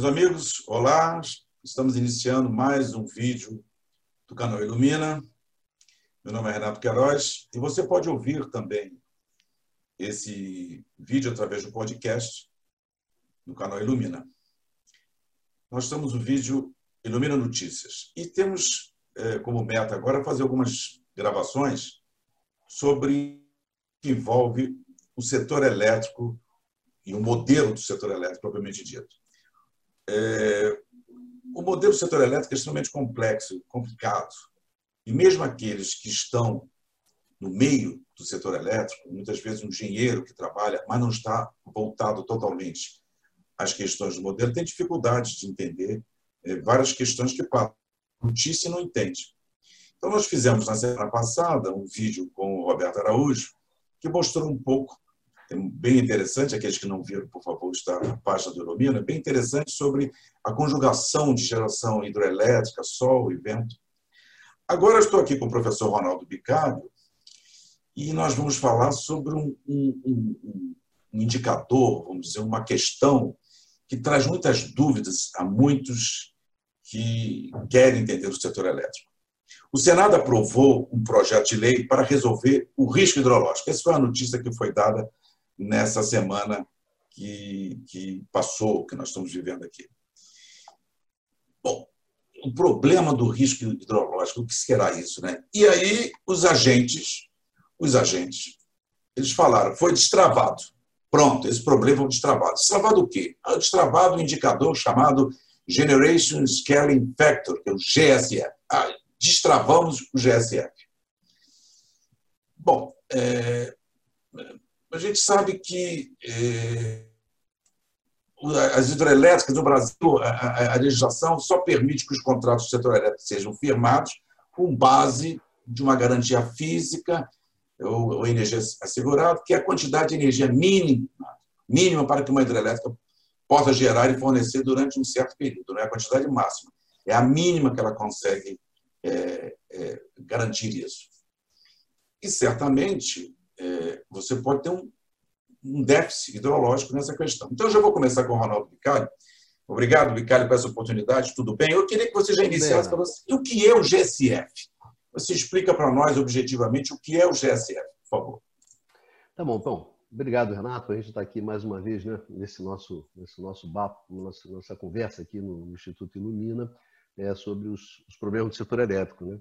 Meus amigos, olá! Estamos iniciando mais um vídeo do canal Ilumina. Meu nome é Renato Queiroz e você pode ouvir também esse vídeo através do podcast no canal Ilumina. Nós estamos no vídeo Ilumina Notícias e temos é, como meta agora fazer algumas gravações sobre o que envolve o setor elétrico e o modelo do setor elétrico propriamente dito. É, o modelo do setor elétrico é extremamente complexo, complicado. E mesmo aqueles que estão no meio do setor elétrico, muitas vezes um engenheiro que trabalha, mas não está voltado totalmente às questões do modelo, tem dificuldade de entender é, várias questões que a notícia não entende. Então, nós fizemos na semana passada um vídeo com o Roberto Araújo, que mostrou um pouco bem interessante, aqueles que não viram, por favor, está na página do Ilumina, bem interessante sobre a conjugação de geração hidroelétrica, sol e vento. Agora estou aqui com o professor Ronaldo Bicário e nós vamos falar sobre um, um, um, um indicador, vamos dizer, uma questão que traz muitas dúvidas a muitos que querem entender o setor elétrico. O Senado aprovou um projeto de lei para resolver o risco hidrológico. Essa foi a notícia que foi dada nessa semana que, que passou, que nós estamos vivendo aqui. Bom, o problema do risco hidrológico, o que será isso, né? E aí os agentes, os agentes, eles falaram, foi destravado. Pronto, esse problema foi destravado. Destravado o quê? Ah, destravado um indicador chamado Generation Scaling Factor, que é o GSF. Ah, destravamos o GSF. Bom, é, a gente sabe que é, as hidrelétricas no Brasil, a, a, legislação só permite que os contratos do setor elétrico sejam firmados com base de uma garantia física ou, ou energia assegurada, que é a quantidade de energia mínima, mínima para que uma hidrelétrica possa gerar e fornecer durante um certo período, não é a quantidade máxima, é a mínima que ela consegue é, é, garantir isso. E certamente é, você pode ter um, um, déficit hidrológico nessa questão. Então, eu já vou começar com o Ronaldo Bicalho. Obrigado, Bicalho, por essa oportunidade. Tudo bem? Eu queria que você já iniciasse para você. E o que é o GSF? Você explica para nós, objetivamente, o que é o GSF, por favor. Tá bom, então. Obrigado, Renato. A gente está aqui mais uma vez né, nesse nosso, nesse nosso bate, nossa, nossa conversa aqui no Instituto Ilumina é, sobre os, os problemas do setor elétrico. Né?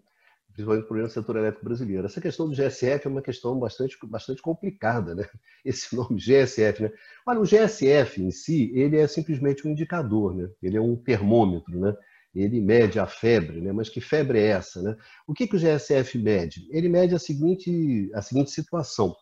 Principalmente o problema do setor elétrico brasileiro. Essa questão do GSF é uma questão bastante, bastante complicada, né? Esse nome GSF, né? Olha, o GSF em si, ele é simplesmente um indicador, né? Ele é um termômetro, né? Ele mede a febre, né? Mas que febre é essa, né? O que, que o GSF mede? Ele mede a seguinte, a seguinte situação.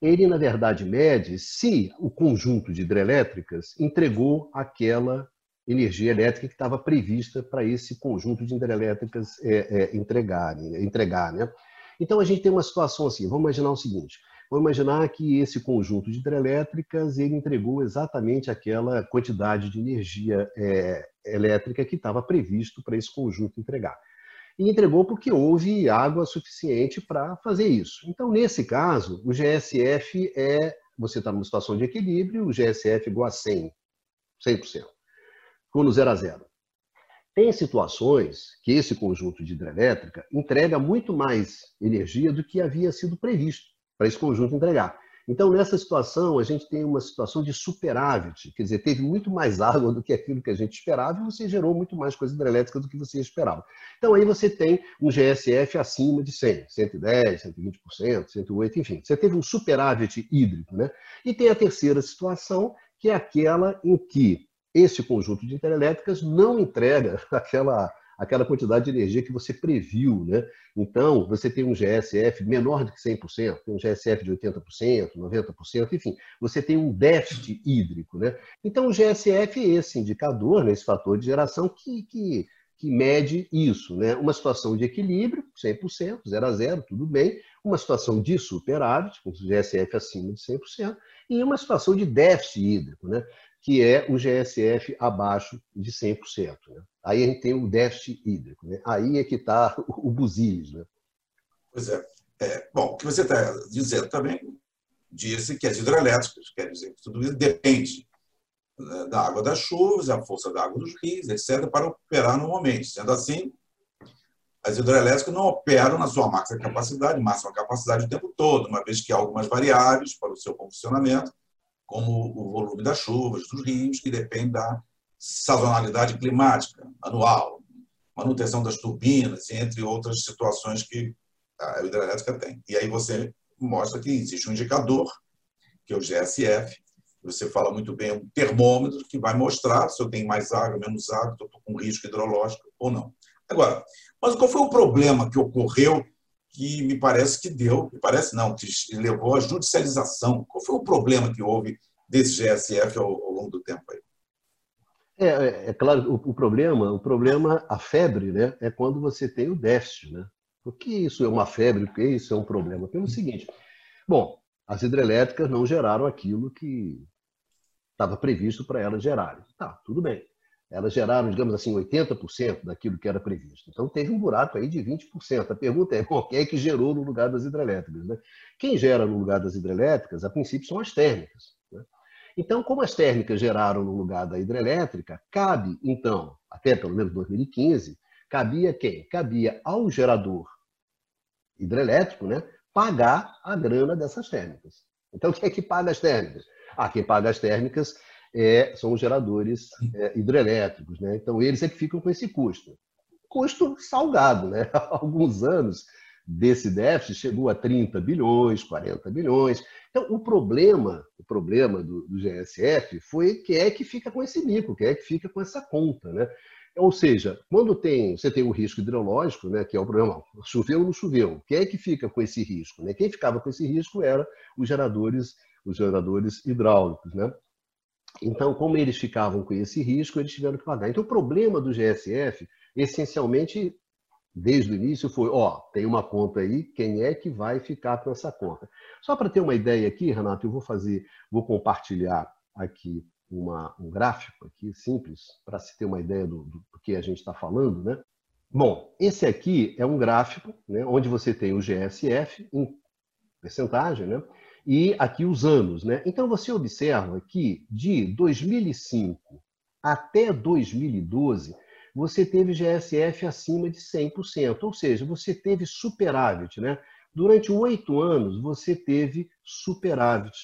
Ele, na verdade, mede se o conjunto de hidrelétricas entregou aquela energia elétrica que estava prevista para esse conjunto de hidrelétricas é, é, entregarem, entregar. Né? Então, a gente tem uma situação assim, vamos imaginar o seguinte, vamos imaginar que esse conjunto de hidrelétricas ele entregou exatamente aquela quantidade de energia é, elétrica que estava previsto para esse conjunto entregar. E entregou porque houve água suficiente para fazer isso. Então, nesse caso, o GSF é, você está numa situação de equilíbrio, o GSF é igual a 100, 100% no 0 a 0. Tem situações que esse conjunto de hidrelétrica entrega muito mais energia do que havia sido previsto para esse conjunto entregar. Então, nessa situação, a gente tem uma situação de superávit, quer dizer, teve muito mais água do que aquilo que a gente esperava e você gerou muito mais coisa hidrelétrica do que você esperava. Então, aí você tem um GSF acima de 100, 110, 120%, 108, enfim. Você teve um superávit hídrico, né? E tem a terceira situação, que é aquela em que esse conjunto de hidrelétricas não entrega aquela, aquela quantidade de energia que você previu. Né? Então, você tem um GSF menor do que 100%, tem um GSF de 80%, 90%, enfim, você tem um déficit hídrico. Né? Então, o GSF é esse indicador, né, esse fator de geração que, que, que mede isso. Né? Uma situação de equilíbrio, 100%, 0 a 0, tudo bem. Uma situação de superávit, com o GSF acima de 100%, e uma situação de déficit hídrico. Né? Que é o GSF abaixo de 100%. Né? Aí a gente tem o déficit hídrico. Né? Aí é que está o busilis. Né? Pois é. é. Bom, o que você está dizendo também disse que as hidrelétricas, quer dizer, tudo isso depende né, da água das chuvas, a força da água dos rios, etc., para operar normalmente. Sendo assim, as hidrelétricas não operam na sua máxima capacidade, máxima capacidade o tempo todo, uma vez que há algumas variáveis para o seu funcionamento, como o volume das chuvas, dos rios, que depende da sazonalidade climática anual, manutenção das turbinas, entre outras situações que a hidrelétrica tem. E aí você mostra que existe um indicador, que é o GSF, você fala muito bem, um termômetro que vai mostrar se eu tenho mais água, menos água, estou com risco hidrológico ou não. Agora, mas qual foi o problema que ocorreu que me parece que deu, me parece não, que levou à judicialização? Qual foi o problema que houve desse GSF ao, ao longo do tempo aí? É, é, é claro, o, o, problema, o problema, a febre, né, é quando você tem o déficit, né? Por que isso é uma febre? Por que isso é um problema? Pelo seguinte, bom, as hidrelétricas não geraram aquilo que estava previsto para elas gerarem. Tá, tudo bem. Elas geraram, digamos assim, 80% daquilo que era previsto. Então teve um buraco aí de 20%. A pergunta é, quem é que gerou no lugar das hidrelétricas? Né? Quem gera no lugar das hidrelétricas, a princípio, são as térmicas. Né? Então, como as térmicas geraram no lugar da hidrelétrica, cabe, então, até pelo menos 2015, cabia quem? Cabia ao gerador hidrelétrico né, pagar a grana dessas térmicas. Então, quem é que paga as térmicas? Ah, quem paga as térmicas é, são os geradores é, hidrelétricos. Né? Então, eles é que ficam com esse custo. Custo salgado. Né? Há alguns anos, desse déficit chegou a 30 bilhões, 40 bilhões. Então, o problema, o problema do, do GSF foi quem é que fica com esse mico, quem é que fica com essa conta. Né? Ou seja, quando tem, você tem o risco hidrológico, né, que é o problema, choveu ou não choveu, quem é que fica com esse risco? Né? Quem ficava com esse risco era os geradores os geradores hidráulicos. Né? Então, como eles ficavam com esse risco, eles tiveram que pagar. Então, o problema do GSF, essencialmente, desde o início, foi: ó, tem uma conta aí, quem é que vai ficar com essa conta? Só para ter uma ideia aqui, Renato, eu vou fazer, vou compartilhar aqui uma, um gráfico aqui simples para se ter uma ideia do, do, que a gente está falando, né? Bom, esse aqui é um gráfico, né, onde você tem o GSF em percentagem, né? E aqui os anos. Né? Então, você observa que de 2005 até 2012, você teve GSF acima de 100%, ou seja, você teve superávit. Né? Durante oito anos, você teve superávit.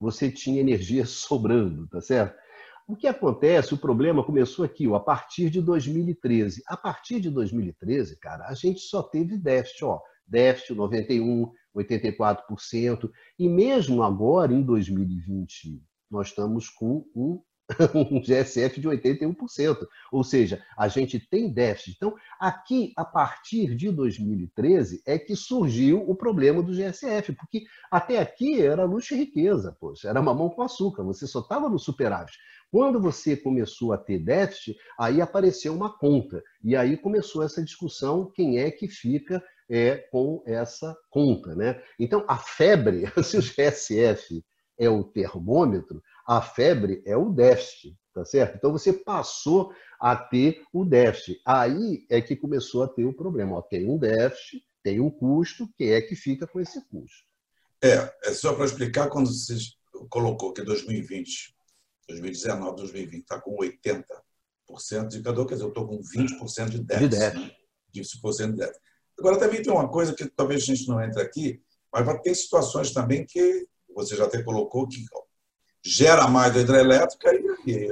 Você tinha energia sobrando, tá certo? O que acontece, o problema começou aqui, ó, a partir de 2013. A partir de 2013, cara, a gente só teve déficit, ó, déficit 91, 84%, e mesmo agora, em 2020, nós estamos com um, um GSF de 81%, ou seja, a gente tem déficit. Então, aqui, a partir de 2013, é que surgiu o problema do GSF, porque até aqui era luxo e riqueza, poxa, era mamão com açúcar, você só estava no superávit. Quando você começou a ter déficit, aí apareceu uma conta, e aí começou essa discussão, quem é que fica é com essa conta. Né? Então, a febre, se o GSF é o termômetro, a febre é o déficit, tá certo? Então, você passou a ter o déficit. Aí é que começou a ter o problema. Ó, tem um déficit, tem um custo, quem é que fica com esse custo? É, é só para explicar, quando você colocou que 2020, 2019, 2020 está com 80% de indicador, quer dizer, eu estou com 20% de déficit. De déficit. Né? 20% de déficit. Agora, também tem uma coisa que talvez a gente não entre aqui, mas tem situações também que você já até colocou que gera mais a hidrelétrica e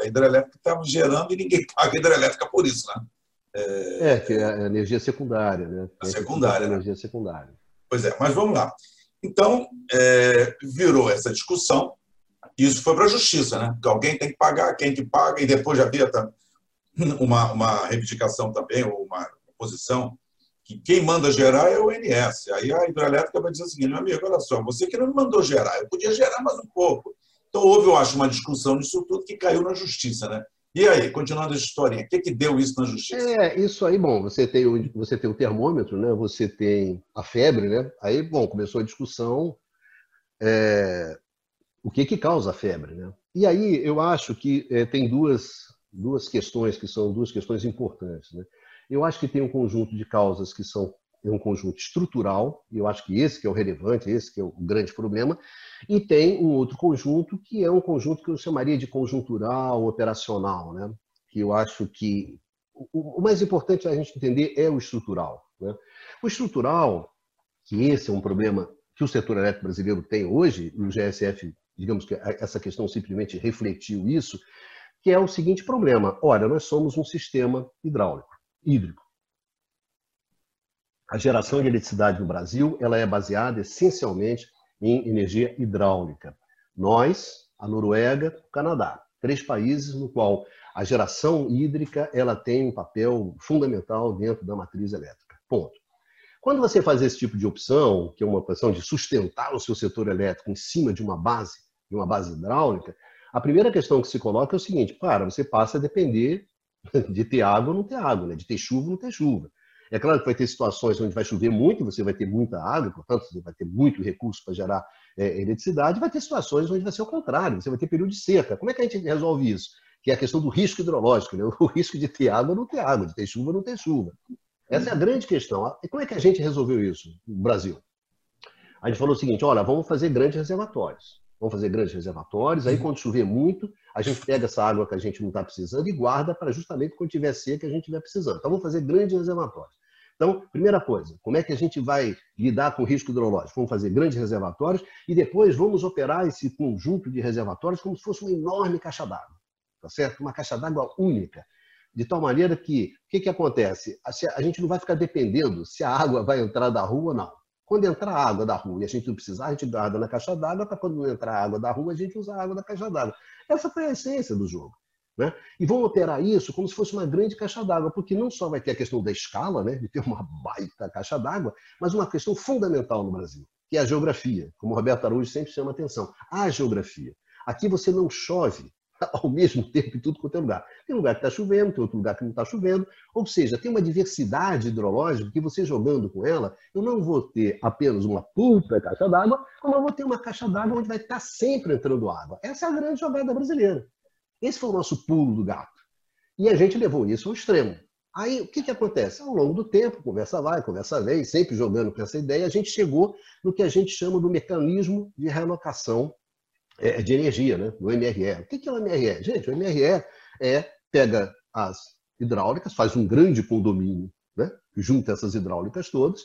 a hidrelétrica está gerando e ninguém paga a hidrelétrica por isso, né? É, é que é a energia secundária, né? A secundária. A né? energia secundária. Pois é, mas vamos lá. Então, é, virou essa discussão, e isso foi para a justiça, né? Porque alguém tem que pagar, quem que paga, e depois já havia uma, uma reivindicação também, ou uma posição que quem manda gerar é o INS. Aí a hidrelétrica vai dizer o seguinte, meu amigo, olha só, você que não mandou gerar, eu podia gerar mais um pouco. Então houve, eu acho, uma discussão nisso tudo que caiu na justiça, né? E aí, continuando a historinha, o que, que deu isso na justiça? É, isso aí, bom, você tem, o, você tem o termômetro, né? Você tem a febre, né? Aí, bom, começou a discussão é, o que que causa a febre, né? E aí eu acho que é, tem duas, duas questões que são duas questões importantes, né? Eu acho que tem um conjunto de causas que são é um conjunto estrutural, e eu acho que esse que é o relevante, esse que é o grande problema, e tem um outro conjunto que é um conjunto que eu chamaria de conjuntural, operacional, né? que eu acho que o, mais importante a gente entender é o estrutural. Né? O estrutural, que esse é um problema que o setor elétrico brasileiro tem hoje, e o GSF, digamos que essa questão simplesmente refletiu isso, que é o seguinte problema. Olha, nós somos um sistema hidráulico, hídrico. A geração de eletricidade no Brasil ela é baseada essencialmente em energia hidráulica. Nós, a Noruega, o Canadá, três países no qual a geração hídrica ela tem um papel fundamental dentro da matriz elétrica. Ponto. Quando você faz esse tipo de opção, que é uma opção de sustentar o seu setor elétrico em cima de uma base, de uma base hidráulica, a primeira questão que se coloca é o seguinte: para, você passa a depender de ter água não ter água, né? de ter chuva não ter chuva. É claro que vai ter situações onde vai chover muito, você vai ter muita água, portanto, você vai ter muito recurso para gerar é, eletricidade, vai ter situações onde vai ser o contrário, você vai ter período de seca. Como é que a gente resolve isso? que é a questão do risco hidrológico, né? o risco de ter água não ter água, de ter chuva não ter chuva. Essa é a grande questão. E como é que a gente resolveu isso no Brasil? A gente falou o seguinte: olha, vamos fazer grandes reservatórios. Vamos fazer grandes reservatórios, aí quando chover muito, a gente pega essa água que a gente não está precisando e guarda para justamente quando tiver seca a gente estiver precisando. Então vamos fazer grandes reservatórios. Então, primeira coisa, como é que a gente vai lidar com o risco hidrológico? Vamos fazer grandes reservatórios e depois vamos operar esse conjunto de reservatórios como se fosse uma enorme caixa d'água tá certo? Uma caixa d'água única. De tal maneira que, o que, que acontece? A, gente não vai ficar dependendo se a água vai entrar da rua ou não. Quando entrar água da rua e a gente não precisar, a gente guarda na caixa d'água, para quando não entrar água da rua, a gente usa a água da caixa d'água. Essa foi a essência do jogo. Né? E vão operar isso como se fosse uma grande caixa d'água, porque não só vai ter a questão da escala, né, de ter uma baita caixa d'água, mas uma questão fundamental no Brasil, que é a geografia, como o Roberto Araújo sempre chama atenção. A geografia. Aqui você não chove ao mesmo tempo em tudo quanto é lugar. Tem lugar que está chovendo, tem outro lugar que não está chovendo. Ou seja, tem uma diversidade hidrológica que você jogando com ela, eu não vou ter apenas uma puta caixa d'água, como eu vou ter uma caixa d'água onde vai estar sempre entrando água. Essa é a grande jogada brasileira. Esse foi o nosso pulo do gato. E a gente levou isso ao extremo. Aí, o que, que acontece? Ao longo do tempo, conversa vai, conversa vem, sempre jogando com essa ideia, a gente chegou no que a gente chama do mecanismo de realocação é, de energia, né? do MRE. O que é o MRE? Gente, o MRE é pega as hidráulicas, faz um grande condomínio, né? junta essas hidráulicas todas,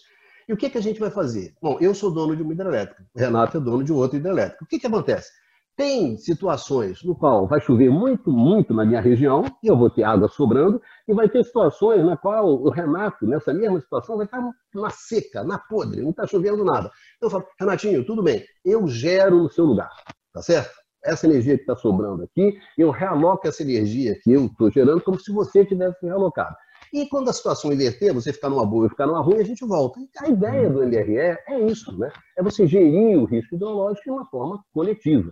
e o que, que a gente vai fazer? Bom, eu sou dono de uma hidrelétrica, Renato é dono de outra hidrelétrica. O que, que acontece? Tem situações no qual vai chover muito, muito na minha região, e eu vou ter água sobrando, e vai ter situações na qual o Renato, nessa mesma situação, vai estar na seca, na podre, não está chovendo nada. Então eu falo, Renatinho, tudo bem, eu gero no seu lugar. Tá certo? Essa energia que está sobrando aqui, eu realoco essa energia que eu estou gerando como se você tivesse realocado. E quando a situação inverter, você ficar numa boa e ficar numa ruim, a gente volta. A ideia do MRE é isso, né? É você gerir o risco hidrológico de uma forma coletiva,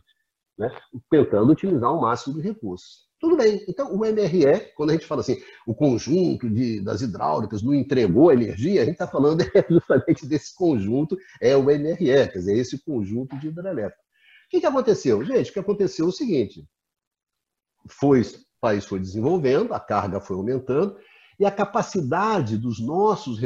né? tentando utilizar o máximo de recursos. Tudo bem. Então, o MRE, quando a gente fala assim, o conjunto de, das hidráulicas não entregou energia, a gente está falando é justamente desse conjunto, é o MRE, quer dizer, esse conjunto de hidrelétrica que, que aconteceu? Gente, o que aconteceu é o seguinte: foi, o país foi desenvolvendo, a carga foi aumentando, e a capacidade dos nossos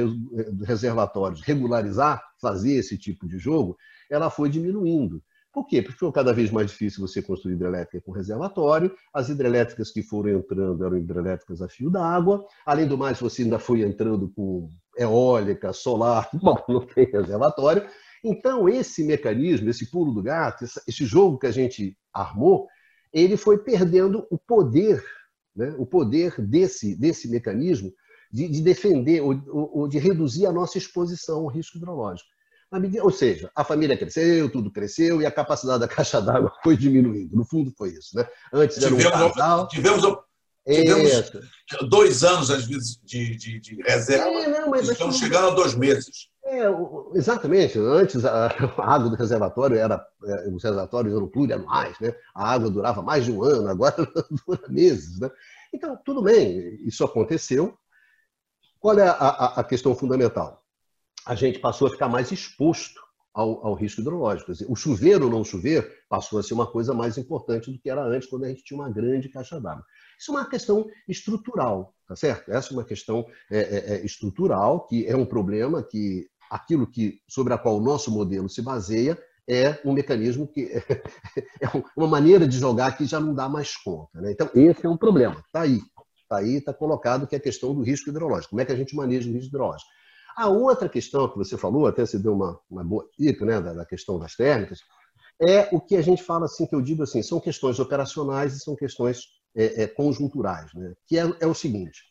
reservatórios regularizar, fazer esse tipo de jogo, ela foi diminuindo. Por quê? Porque ficou cada vez mais difícil você construir hidrelétrica com reservatório. As hidrelétricas que foram entrando eram hidrelétricas a fio d'água. Além do mais, você ainda foi entrando com eólica, solar. Bom, não tem reservatório. Então, esse mecanismo, esse pulo do gato, esse jogo que a gente armou, ele foi perdendo o poder, né? o poder desse, desse mecanismo de, de defender ou, ou, de reduzir a nossa exposição ao risco hidrológico. Ou seja, a família cresceu, tudo cresceu e a capacidade da caixa d'água foi diminuindo. No fundo, foi isso. Né? Antes era um casal... tivemos Tivemos dois anos, às vezes, de, de, de reserva. É, não, Estamos chegando a dois meses. É, exatamente. Antes, a, água do reservatório era. É, os reservatórios eram plurianuais, né? A água durava mais de um ano, agora dura meses. Né? Então, tudo bem, isso aconteceu. Qual é a, a, a questão fundamental? A gente passou a ficar mais exposto ao, ao, risco hidrológico. Dizer, o chover ou não chover passou a ser uma coisa mais importante do que era antes, quando a gente tinha uma grande caixa d'água. Isso é uma questão estrutural, tá certo? Essa é uma questão é, é, é, estrutural, que é um problema que aquilo que sobre a qual o nosso modelo se baseia é um mecanismo que é uma maneira de jogar que já não dá mais conta. Né? Então, esse é um problema. Está aí. Está aí, está colocado que é a questão do risco hidrológico. Como é que a gente maneja o risco hidrológico? A outra questão que você falou, até se deu uma, uma boa dica né, da, da questão das térmicas, é o que a gente fala assim, que eu digo assim, são questões operacionais e são questões é, é, conjunturais, né? que é, é, o seguinte,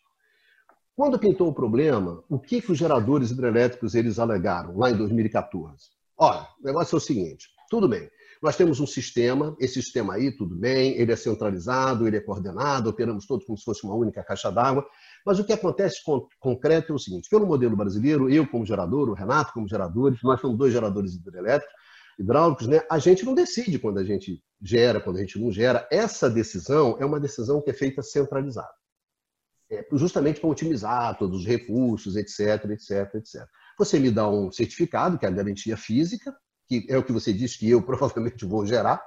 quando pintou o problema, o que, que os geradores hidrelétricos eles alegaram lá em 2014? Olha, o negócio é o seguinte, tudo bem, nós temos um sistema, esse sistema aí, tudo bem, ele é centralizado, ele é coordenado, operamos todos como se fosse uma única caixa d'água, mas o que acontece com, concreto é o seguinte, pelo modelo brasileiro, eu como gerador, o Renato como geradores, nós somos dois geradores hidrelétricos, hidráulicos, né? a gente não decide quando a gente gera, quando a gente não gera. Essa decisão é uma decisão que é feita centralizada. É justamente para otimizar todos os recursos, etc, etc, etc. Você me dá um certificado, que é a garantia física, que é o que você diz que eu provavelmente vou gerar,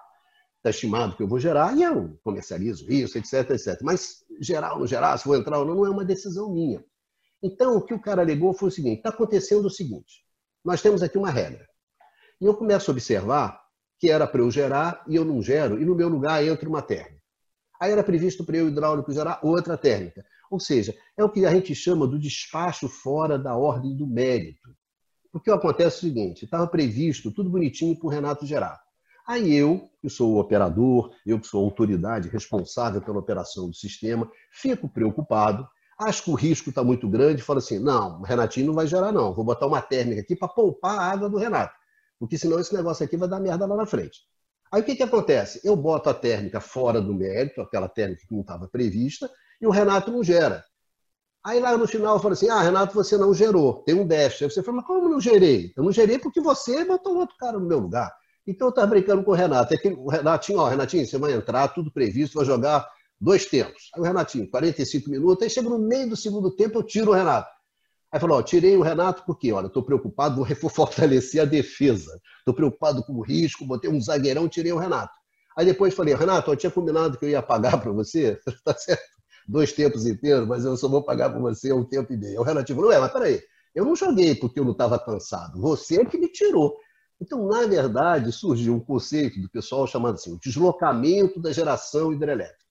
está estimado que eu vou gerar, e eu comercializo isso, etc, etc. Mas gerar ou não gerar, se vou entrar ou não, não é uma decisão minha. Então, o que o cara alegou foi o seguinte: está acontecendo o seguinte, nós temos aqui uma regra. E eu começo a observar que era para eu gerar e eu não gero, e no meu lugar entra uma térmica. Aí era previsto para eu hidráulico gerar outra térmica. Ou seja, é o que a gente chama do despacho fora da ordem do mérito. Porque acontece o seguinte: estava previsto tudo bonitinho para o Renato gerar. Aí eu, que sou o operador, eu que sou a autoridade responsável pela operação do sistema, fico preocupado, acho que o risco está muito grande, falo assim: não, o Renatinho não vai gerar, não, vou botar uma térmica aqui para poupar a água do Renato porque senão esse negócio aqui vai dar merda lá na frente. Aí o que, que acontece? Eu boto a térmica fora do mérito, aquela térmica que não estava prevista, e o Renato não gera. Aí lá no final eu falo assim: ah, Renato, você não gerou, tem um déficit. Aí você fala, mas como não gerei? Eu não gerei porque você botou outro cara no meu lugar. Então eu estava brincando com o Renato. É que o Renatinho, ó, Renatinho, você vai entrar, tudo previsto, vai jogar dois tempos. Aí o Renatinho, 45 minutos, aí chega no meio do segundo tempo, eu tiro o Renato. Aí falou: ó, tirei o Renato porque, olha, estou preocupado, vou fortalecer a defesa. Estou preocupado com o risco, botei um zagueirão, tirei o Renato. Aí depois falei: Renato, eu tinha combinado que eu ia pagar para você, tá certo? Dois tempos inteiros, mas eu só vou pagar para você um tempo e meio. O Renato falou: ué, mas peraí, eu não joguei porque eu não estava cansado, você é que me tirou. Então, na verdade, surgiu um conceito do pessoal chamado assim, o deslocamento da geração hidrelétrica.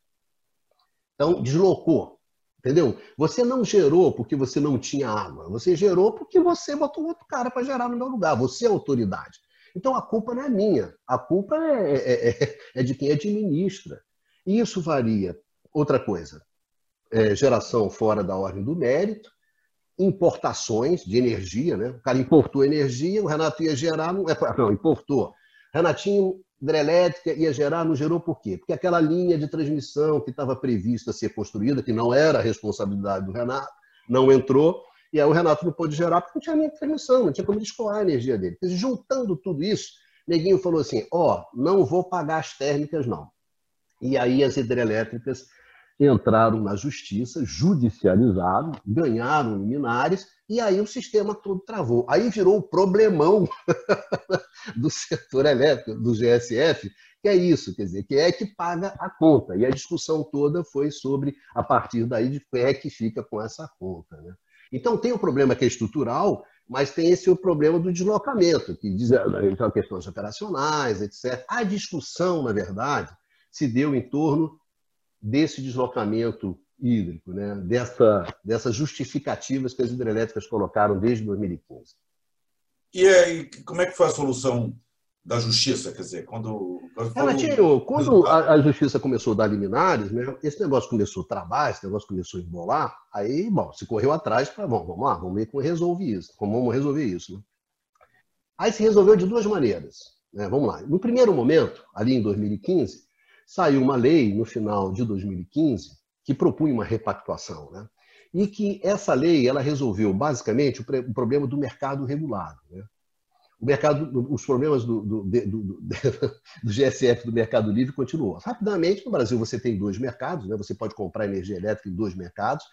Então, deslocou. Entendeu? Você não gerou porque você não tinha água. Você gerou porque você botou outro cara para gerar no meu lugar. Você é autoridade. Então a culpa não é minha. A culpa é, é, é, é de quem administra. E isso varia. Outra coisa, é, geração fora da ordem do mérito, importações de energia, né? O cara importou energia, o Renato ia gerar, não, é, não importou. Renatinho hidrelétrica ia gerar, não gerou por quê? Porque aquela linha de transmissão que estava prevista ser construída, que não era a responsabilidade do Renato, não entrou, e aí o Renato não pôde gerar porque não tinha linha de transmissão, não tinha como escoar a energia dele. Então, juntando tudo isso, Neguinho falou assim: ó, oh, não vou pagar as térmicas, não. E aí as hidrelétricas entraram na justiça, judicializaram, ganharam liminares, e aí o sistema todo travou. Aí virou o problemão do setor elétrico, do GSF, que é isso, quer dizer, que é que paga a conta. E a discussão toda foi sobre, a partir daí, de quem é que fica com essa conta. Né? Então tem o problema que é estrutural, mas tem esse o problema do deslocamento, que diz então, questões operacionais, etc. A discussão, na verdade, se deu em torno desse deslocamento hídrico, né? Dessa, dessas justificativas que as hidrelétricas colocaram desde 2015. E aí, como é que foi a solução da justiça? Quer dizer, quando. quando Ela tirou. Quando a, a, justiça começou a dar liminares, né, esse negócio começou a travar, esse negócio começou a embolar, aí, bom, se correu atrás para, bom, vamos lá, vamos ver como resolve isso. Como vamos resolver isso. Né? Aí se resolveu de duas maneiras. Né? Vamos lá. No primeiro momento, ali em 2015, saiu uma lei no final de 2015 que propunha uma repactuação, né? E que essa lei ela resolveu basicamente o, problema do mercado regulado, né? O mercado, os problemas do, do, do, do, GSF do Mercado Livre continuam. Rapidamente, no Brasil você tem dois mercados, né? você pode comprar energia elétrica em dois mercados,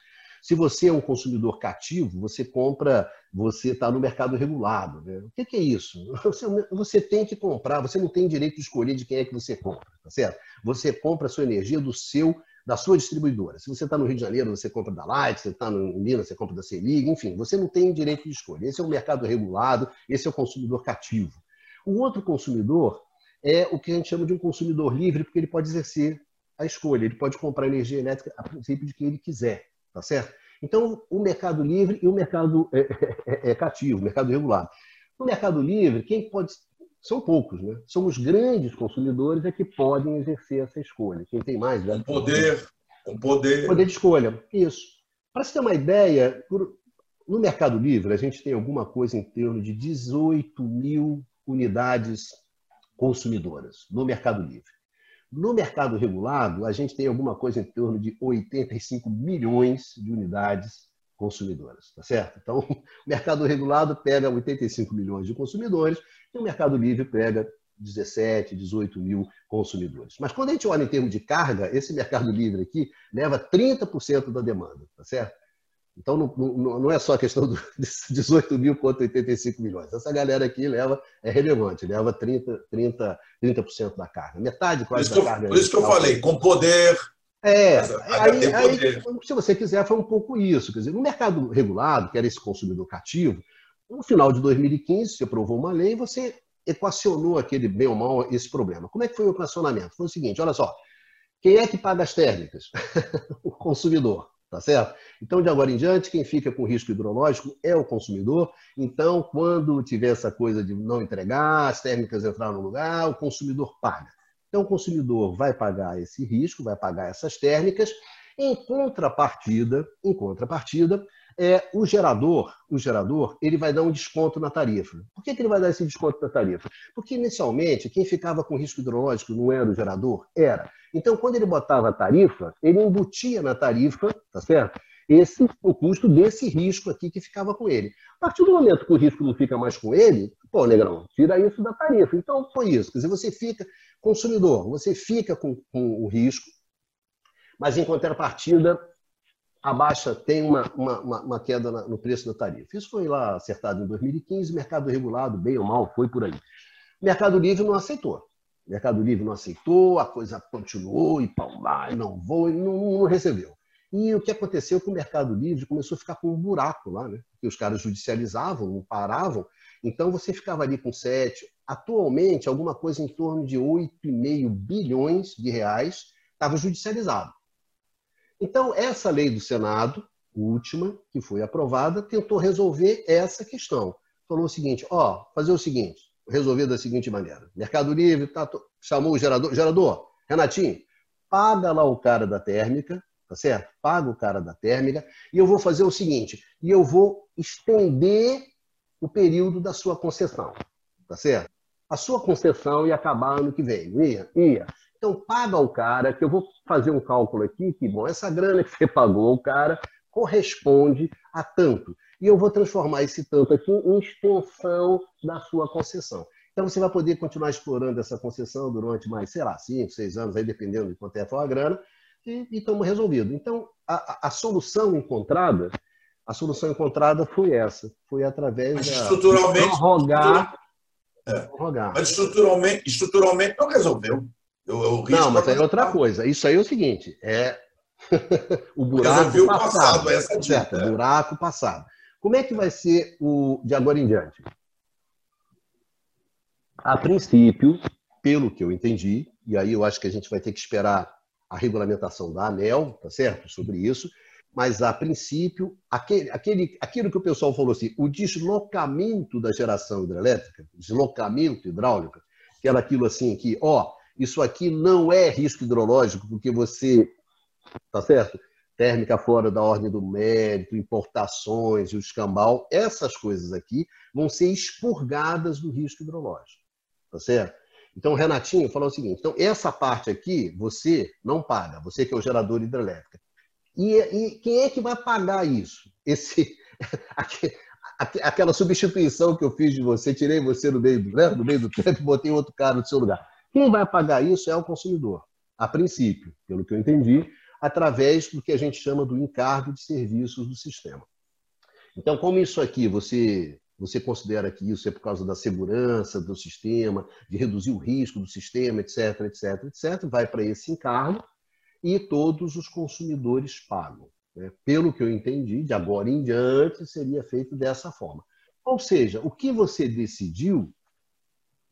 Se você é um consumidor cativo, você compra, você está no mercado regulado. Né? O que, que, é isso? Você, tem que comprar, você não tem direito de escolher de quem é que você compra, tá certo? Você compra a sua energia do seu da sua distribuidora. Se você está no Rio de Janeiro, você compra da Light, se você está em Minas, você compra da Selig, enfim, você não tem direito de escolha. Esse é o mercado regulado, esse é o consumidor cativo. O outro consumidor é o que a gente chama de um consumidor livre, porque ele pode exercer a escolha, ele pode comprar energia elétrica a princípio de quem ele quiser, tá certo? Então, o mercado livre e o mercado é, é, é cativo, o mercado regulado. No mercado livre, quem pode são poucos, né? São os grandes consumidores é que podem exercer essa escolha. Quem tem mais, né? Com poder, com poder. Poder de escolha. Isso. Para você ter uma ideia, no Mercado Livre a gente tem alguma coisa em torno de 18 mil unidades consumidoras no Mercado Livre. No mercado regulado, a gente tem alguma coisa em torno de 85 milhões de unidades consumidoras, tá certo? Então, o mercado regulado pega 85 milhões de consumidores e o mercado livre pega 17, 18 mil consumidores. Mas quando a gente olha em termos de carga, esse mercado livre aqui leva 30% da demanda, tá certo? Então não, não, não, é só a questão dos 18 mil contra 85 milhões. Essa galera aqui leva, é relevante, leva 30%, 30, 30 da carga. Metade quase da carga. Por isso que eu falei, com poder. É, aí, aí, se você quiser, foi um pouco isso. Quer dizer, no mercado regulado, que era esse consumidor cativo, no final de 2015, você aprovou uma lei e você equacionou aquele bem ou mal esse problema. Como é que foi o equacionamento? Foi o seguinte, olha só, quem é que paga as térmicas? o consumidor, tá certo? Então, de agora em diante, quem fica com risco hidrológico é o consumidor. Então, quando tiver essa coisa de não entregar, as térmicas entrar no lugar, o consumidor paga. Então, o consumidor vai pagar esse risco, vai pagar essas térmicas. Em contrapartida, em contrapartida, é, o gerador, o gerador, ele vai dar um desconto na tarifa. Por que, que ele vai dar esse desconto na tarifa? Porque inicialmente quem ficava com risco hidrológico não era o gerador, era. Então, quando ele botava a tarifa, ele embutia na tarifa, tá certo? Esse o custo desse risco aqui que ficava com ele. A partir do momento que o risco não fica mais com ele, pô, negrão, tira isso da tarifa. Então, foi isso. Quer dizer, você fica, consumidor, você fica com, com o risco, mas em contrapartida, a baixa tem uma, uma, uma queda no preço da tarifa. Isso foi lá acertado em 2015, mercado regulado, bem ou mal, foi por aí. Mercado Livre não aceitou. Mercado Livre não aceitou, a coisa continuou e pau não vou, e não, não, recebeu. E o que aconteceu com o Mercado Livre começou a ficar com um buraco lá, né? Porque os caras judicializavam, não paravam, então você ficava ali com sete. Atualmente, alguma coisa em torno de 8,5 bilhões de reais estava judicializado. Então, essa lei do Senado, última, que foi aprovada, tentou resolver essa questão. Falou o seguinte: ó, fazer o seguinte, resolver da seguinte maneira: Mercado Livre tá, chamou o gerador, gerador, Renatinho, paga lá o cara da térmica, tá certo? Paga o cara da térmica, e eu vou fazer o seguinte: e eu vou estender o período da sua concessão, tá certo? A sua concessão ia acabar ano que vem, ia? Ia. Então, paga o cara, que eu vou fazer um cálculo aqui, que, bom, essa grana que você pagou ao cara corresponde a tanto. E eu vou transformar esse tanto aqui em extensão da sua concessão. Então, você vai poder continuar explorando essa concessão durante mais, sei lá, cinco, seis anos, aí dependendo de quanto é a grana, e estamos resolvidos. Então, a, a, solução encontrada, a solução encontrada foi essa, foi através Mas estruturalmente, de prorrogar, é. prorrogar. Mas estruturalmente, estruturalmente não resolveu. Eu, eu não, mas aí é outra coisa. Isso aí é o seguinte: é o buraco passado. passado essa dica, certo, é. buraco passado. Como é que vai ser o de agora em diante? A princípio, pelo que eu entendi, e aí eu acho que a gente vai ter que esperar a regulamentação da ANEL, tá certo? Sobre isso, mas a princípio, aquele, aquele, aquilo que o pessoal falou assim, o deslocamento da geração hidrelétrica, deslocamento hidráulico, que era aquilo assim que, ó, isso aqui não é risco hidrológico, porque você, tá certo? Térmica fora da ordem do mérito, importações e o escambau, essas coisas aqui vão ser expurgadas do risco hidrológico, tá certo? Então, Renatinho falou o seguinte: então, essa parte aqui você não paga, você que é o gerador hidrelétrico. E, e quem é que vai pagar isso? Esse, aquela substituição que eu fiz de você, tirei você do meio, né, do meio do tempo e botei outro cara no seu lugar. Quem vai pagar isso é o consumidor, a princípio, pelo que eu entendi. através do que a gente chama do encargo de serviços do sistema. Então, como isso aqui você você considera que isso é por causa da segurança do sistema, de reduzir o risco do sistema, etc, etc, etc, vai para esse encargo e todos os consumidores pagam. Né? Pelo que eu entendi, de agora em diante seria feito dessa forma. Ou seja, o que você decidiu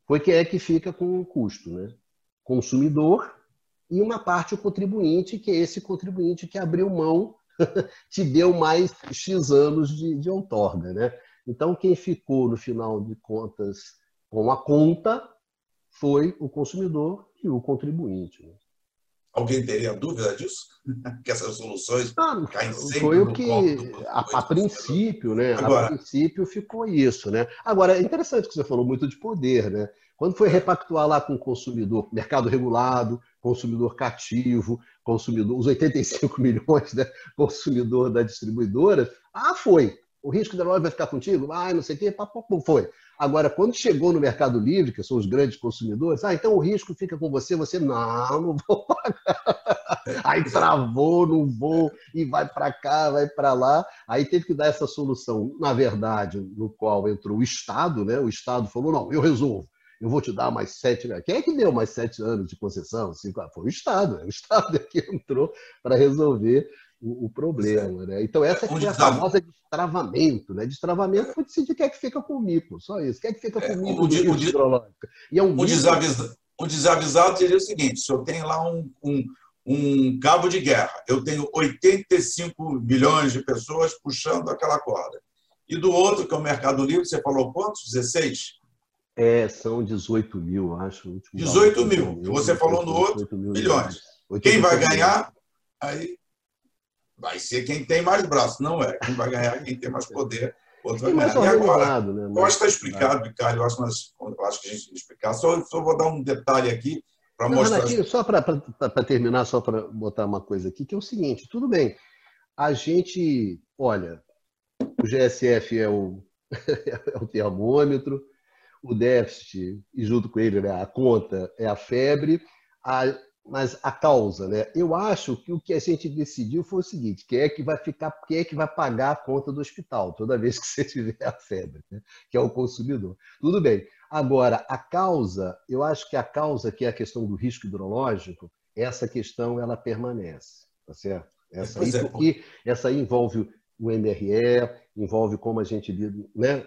foi quem é que fica com o custo, né? Consumidor e uma parte o contribuinte, que é esse contribuinte que abriu mão, te deu mais X anos de, de outorga, né? Então, quem ficou, no final de contas, com a conta foi o consumidor e o contribuinte. Né? Alguém teria dúvida disso? que essas soluções ah, caem sempre Foi o que, a, a, princípio, né? Agora, a princípio ficou isso, né? Agora, é interessante que você falou muito de poder, né? Quando foi repactuar lá com o consumidor, mercado regulado, consumidor cativo, consumidor, os 85 milhões, né? Consumidor da distribuidora, ah, foi o risco da loja vai ficar contigo? Ah, não sei o quê, papo, foi. Agora, quando chegou no Mercado Livre, que são os grandes consumidores, ah, então o risco fica com você, você, não, não vou pagar. Aí travou, não vou, e vai para cá, vai para lá. Aí teve que dar essa solução, na verdade, no qual entrou o Estado, né? O Estado falou, não, eu resolvo eu vou te dar mais sete. Quem é que deu mais sete anos de concessão? Cinco? Ah, foi o Estado, né? o Estado é que entrou para resolver o, o problema. Né? Então, essa é a famosa destravamento. Né? Destravamento foi decidir quem é que fica com o mico, só isso. Quem é que fica com o mico é, o, hidrológico? E é um o, desavisado, o desavisado diria o seguinte: se eu tenho lá um, um, um cabo de guerra, eu tenho 85 milhões de pessoas puxando aquela corda. E do outro, que é o Mercado Livre, você falou quantos? 16? É, são 18 mil, acho. 18 mil. Você falou no outro, milhões. Quem vai ganhar? Aí vai ser quem tem mais braços, não é. Quem vai ganhar quem tem mais poder. Outro vai ganhar. E agora, né? eu acho que está explicado, Ricardo, eu acho, mas, eu acho que a gente tem que explicar. Só, só vou dar um detalhe aqui para mostrar. Renatinho, só para terminar, só para botar uma coisa aqui, que é o seguinte: tudo bem, a gente, olha, o GSF é o, é o termômetro, o déficit, e junto com ele né, a conta é a febre, a mas a causa, né? Eu acho que o que a gente decidiu foi o seguinte: quem é que vai ficar, quem é que vai pagar a conta do hospital toda vez que você tiver a febre, né? que é o consumidor. Tudo bem. Agora, a causa, eu acho que a causa, que é a questão do risco hidrológico, essa questão ela permanece, tá certo? Essa aí, é, porque essa aí envolve o MRE, envolve como a gente lida. Né?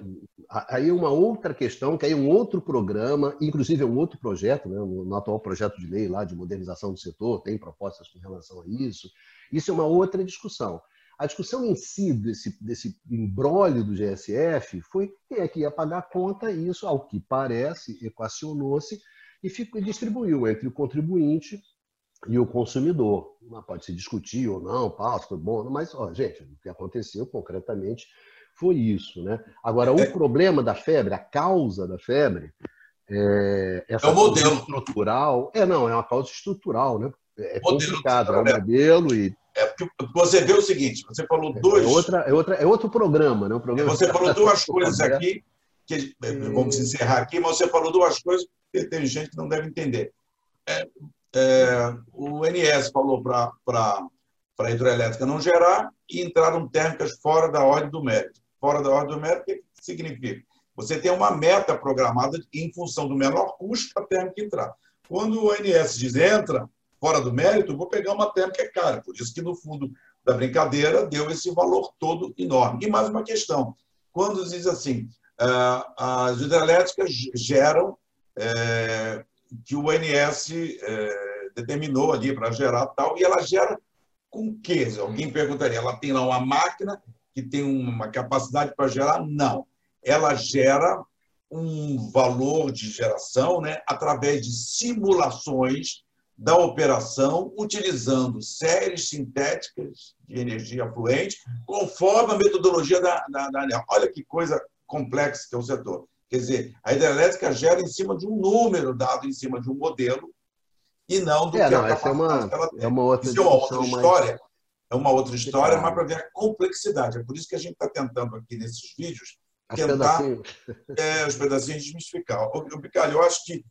Aí uma outra questão, que aí é um outro programa, inclusive é um outro projeto, né? no atual projeto de lei lá de modernização do setor, tem propostas com relação a isso. Isso é uma outra discussão. A discussão em si desse, desse embrólio do GSF foi quem é que ia pagar a conta, isso, ao que parece, equacionou-se e distribuiu entre o contribuinte e o consumidor. Pode se discutir ou não, passo, foi bom, mas, ó, gente, o que aconteceu concretamente foi isso. Né? Agora, o é. problema da febre, a causa da febre, é, essa é o modelo estrutural. É, não, é uma causa estrutural, né? É modelo, complicado, é um modelo e. É você vê o seguinte, você falou é, dois. É, outra, é, outra, é outro programa, né? Um programa você falou duas coisas aqui, que vamos encerrar aqui, mas você falou duas coisas que tem gente que não deve entender. É, é, o NS falou para a hidroelétrica não gerar e entraram térmicas fora da ordem do mérito. Fora da ordem do mérito, o que significa? Você tem uma meta programada em função do menor custo a térmica entrar. Quando o NS diz entra fora do mérito, vou pegar uma térmica é cara. Por isso que, no fundo da brincadeira, deu esse valor todo enorme. E mais uma questão. Quando diz assim, ah, as hidrelétricas geram é, que o ONS é, determinou ali para gerar tal, e ela gera com o quê? Alguém perguntaria, ela tem lá uma máquina que tem uma capacidade para gerar? Não. Ela gera um valor de geração né, através de simulações da operação, utilizando séries sintéticas de energia fluente, conforme a metodologia da, da, da. Olha que coisa complexa que é o setor. Quer dizer, a hidrelétrica gera em cima de um número dado em cima de um modelo e não do é, que não, a essa é uma, ela tem. É uma outra, isso é uma outra história. É uma outra história, mas para ver a complexidade. É por isso que a gente está tentando aqui nesses vídeos tentar pedacinhos. É, os pedacinhos desmistificar. O, o Bicalho, eu acho que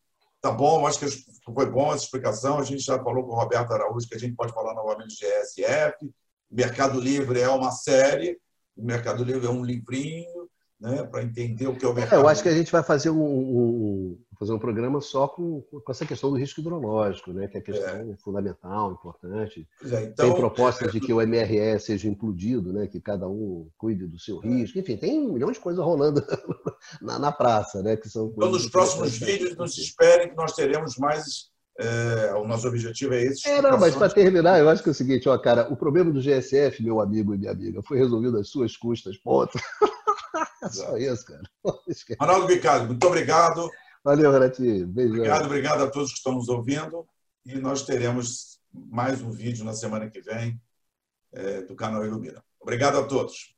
Tá bom, acho que foi bom essa explicação. A gente já falou com o Roberto Araújo que a gente pode falar novamente de ESF. Mercado Livre é uma série, o Mercado Livre é um livrinho, né, para entender o que é o mercado. É, eu acho que a gente vai fazer um, um, fazer um programa só com, com essa questão do risco hidrológico, né, que é a questão é. fundamental, importante. É, então, tem propostas de que o MRE seja incluído, né, que cada um cuide do seu risco. Enfim, tem um milhão de coisas rolando na, na praça. Né, que são então, nos próximos vídeos, nos esperem que nós teremos mais é, o nosso objetivo é esse. É, não, mas para terminar, eu acho que é o seguinte, ó, cara, o problema do GSF, meu amigo e minha amiga, foi resolvido às suas custas, ponto. Só isso, cara. Ronaldo Bicalho, muito obrigado. Valeu. Beijão. Obrigado, obrigado a todos que estão nos ouvindo. E nós teremos mais um vídeo na semana que vem é, do canal Ilumina. Obrigado a todos.